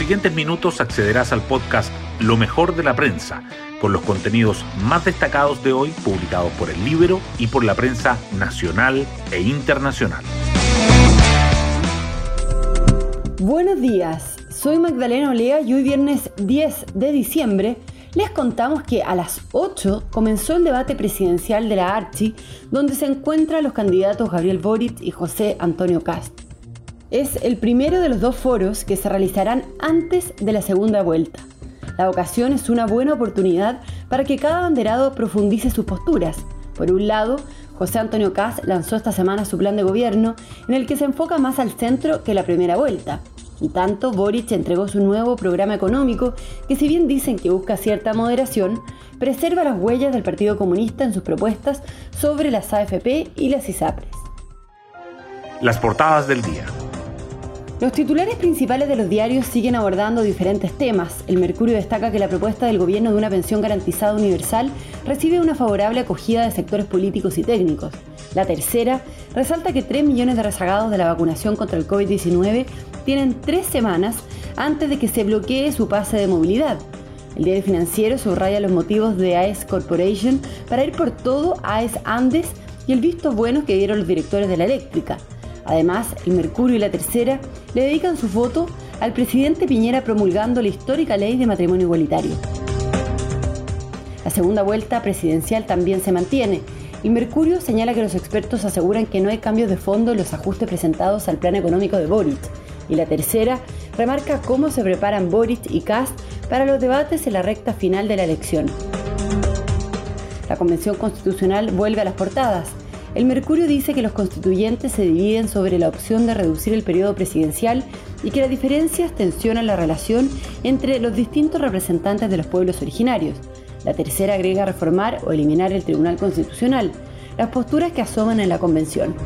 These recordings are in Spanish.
siguientes minutos accederás al podcast Lo mejor de la prensa, con los contenidos más destacados de hoy publicados por el Libro y por la prensa nacional e internacional. Buenos días, soy Magdalena Olea y hoy viernes 10 de diciembre les contamos que a las 8 comenzó el debate presidencial de la Archi, donde se encuentran los candidatos Gabriel Boric y José Antonio Cast. Es el primero de los dos foros que se realizarán antes de la segunda vuelta. La ocasión es una buena oportunidad para que cada banderado profundice sus posturas. Por un lado, José Antonio Cast lanzó esta semana su plan de gobierno en el que se enfoca más al centro que la primera vuelta. En tanto, Boric entregó su nuevo programa económico que si bien dicen que busca cierta moderación, preserva las huellas del Partido Comunista en sus propuestas sobre las AFP y las ISAPRES. Las portadas del día. Los titulares principales de los diarios siguen abordando diferentes temas. El Mercurio destaca que la propuesta del gobierno de una pensión garantizada universal recibe una favorable acogida de sectores políticos y técnicos. La tercera resalta que 3 millones de rezagados de la vacunación contra el COVID-19 tienen tres semanas antes de que se bloquee su pase de movilidad. El diario financiero subraya los motivos de AES Corporation para ir por todo AES Andes y el visto bueno que dieron los directores de la eléctrica. Además, el Mercurio y la Tercera le dedican su foto al presidente Piñera promulgando la histórica ley de matrimonio igualitario. La segunda vuelta presidencial también se mantiene y Mercurio señala que los expertos aseguran que no hay cambios de fondo en los ajustes presentados al plan económico de Boric. Y la tercera remarca cómo se preparan Boric y Kast para los debates en la recta final de la elección. La Convención Constitucional vuelve a las portadas. El Mercurio dice que los constituyentes se dividen sobre la opción de reducir el periodo presidencial y que las diferencias tensionan la relación entre los distintos representantes de los pueblos originarios. La tercera agrega reformar o eliminar el Tribunal Constitucional, las posturas que asoman en la Convención.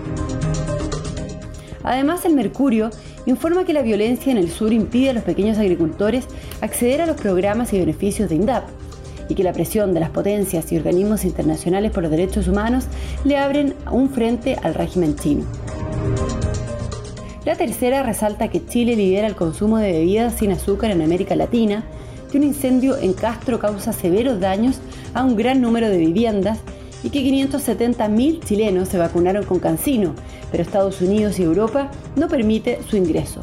Además, el Mercurio informa que la violencia en el sur impide a los pequeños agricultores acceder a los programas y beneficios de INDAP y que la presión de las potencias y organismos internacionales por los derechos humanos le abren un frente al régimen chino. La tercera resalta que Chile lidera el consumo de bebidas sin azúcar en América Latina que un incendio en Castro causa severos daños a un gran número de viviendas y que 570.000 chilenos se vacunaron con Cancino, pero Estados Unidos y Europa no permite su ingreso.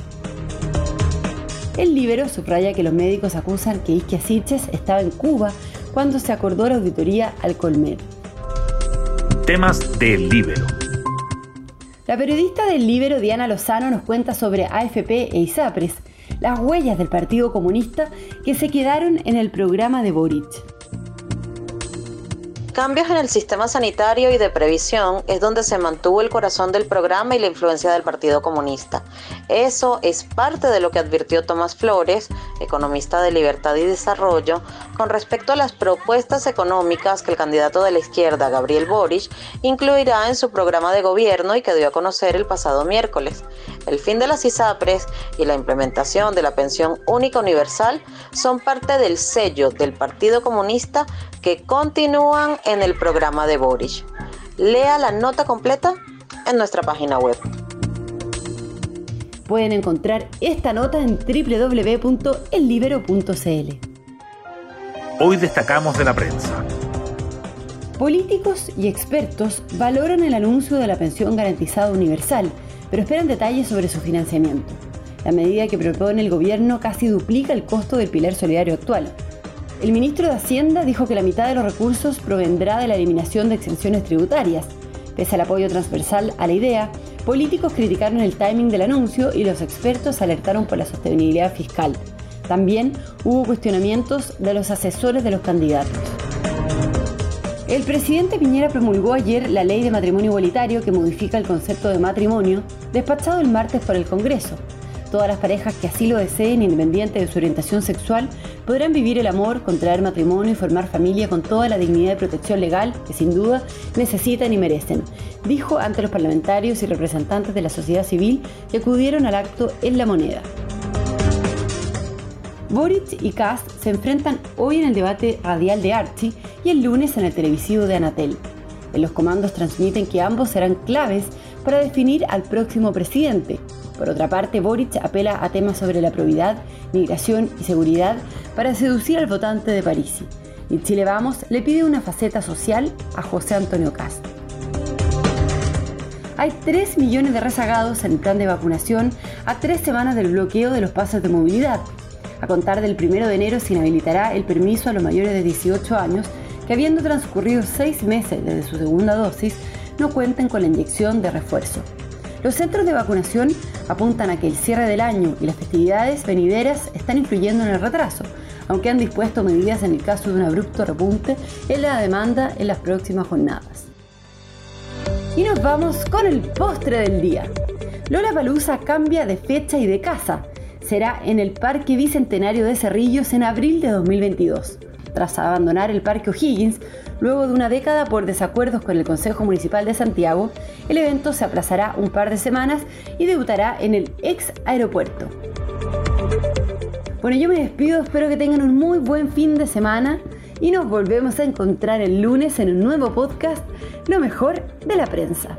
El Libero subraya que los médicos acusan que Isquia Siches estaba en Cuba cuando se acordó la auditoría al Colmer. Temas del Libero. La periodista del Libero Diana Lozano nos cuenta sobre AFP e ISAPRES, las huellas del Partido Comunista que se quedaron en el programa de Boric. Cambios en el sistema sanitario y de previsión es donde se mantuvo el corazón del programa y la influencia del Partido Comunista. Eso es parte de lo que advirtió Tomás Flores, economista de Libertad y Desarrollo, con respecto a las propuestas económicas que el candidato de la izquierda, Gabriel Boric, incluirá en su programa de gobierno y que dio a conocer el pasado miércoles. El fin de las ISAPRES y la implementación de la pensión única universal son parte del sello del Partido Comunista que continúan en el programa de Boris. Lea la nota completa en nuestra página web. Pueden encontrar esta nota en www.ellibero.cl. Hoy destacamos de la prensa. Políticos y expertos valoran el anuncio de la pensión garantizada universal, pero esperan detalles sobre su financiamiento. La medida que propone el gobierno casi duplica el costo del pilar solidario actual, el ministro de Hacienda dijo que la mitad de los recursos provendrá de la eliminación de exenciones tributarias. Pese al apoyo transversal a la idea, políticos criticaron el timing del anuncio y los expertos alertaron por la sostenibilidad fiscal. También hubo cuestionamientos de los asesores de los candidatos. El presidente Piñera promulgó ayer la ley de matrimonio igualitario que modifica el concepto de matrimonio, despachado el martes por el Congreso. Todas las parejas que así lo deseen, independiente de su orientación sexual, podrán vivir el amor, contraer matrimonio y formar familia con toda la dignidad y protección legal que sin duda necesitan y merecen, dijo ante los parlamentarios y representantes de la sociedad civil que acudieron al acto en La Moneda. Boric y Kass se enfrentan hoy en el debate radial de Archie y el lunes en el televisivo de Anatel. En los comandos transmiten que ambos serán claves para definir al próximo presidente. Por otra parte, Boric apela a temas sobre la probidad, migración y seguridad para seducir al votante de París. Y Chile Vamos le pide una faceta social a José Antonio Castro. Hay 3 millones de rezagados en el plan de vacunación a tres semanas del bloqueo de los pasos de movilidad. A contar del 1 de enero se inhabilitará el permiso a los mayores de 18 años que habiendo transcurrido seis meses desde su segunda dosis, no cuenten con la inyección de refuerzo. Los centros de vacunación apuntan a que el cierre del año y las festividades venideras están influyendo en el retraso, aunque han dispuesto medidas en el caso de un abrupto repunte en la demanda en las próximas jornadas. Y nos vamos con el postre del día. Lola Palusa cambia de fecha y de casa. Será en el Parque Bicentenario de Cerrillos en abril de 2022. Tras abandonar el Parque O'Higgins, luego de una década por desacuerdos con el Consejo Municipal de Santiago, el evento se aplazará un par de semanas y debutará en el ex aeropuerto. Bueno, yo me despido, espero que tengan un muy buen fin de semana y nos volvemos a encontrar el lunes en un nuevo podcast, Lo mejor de la prensa.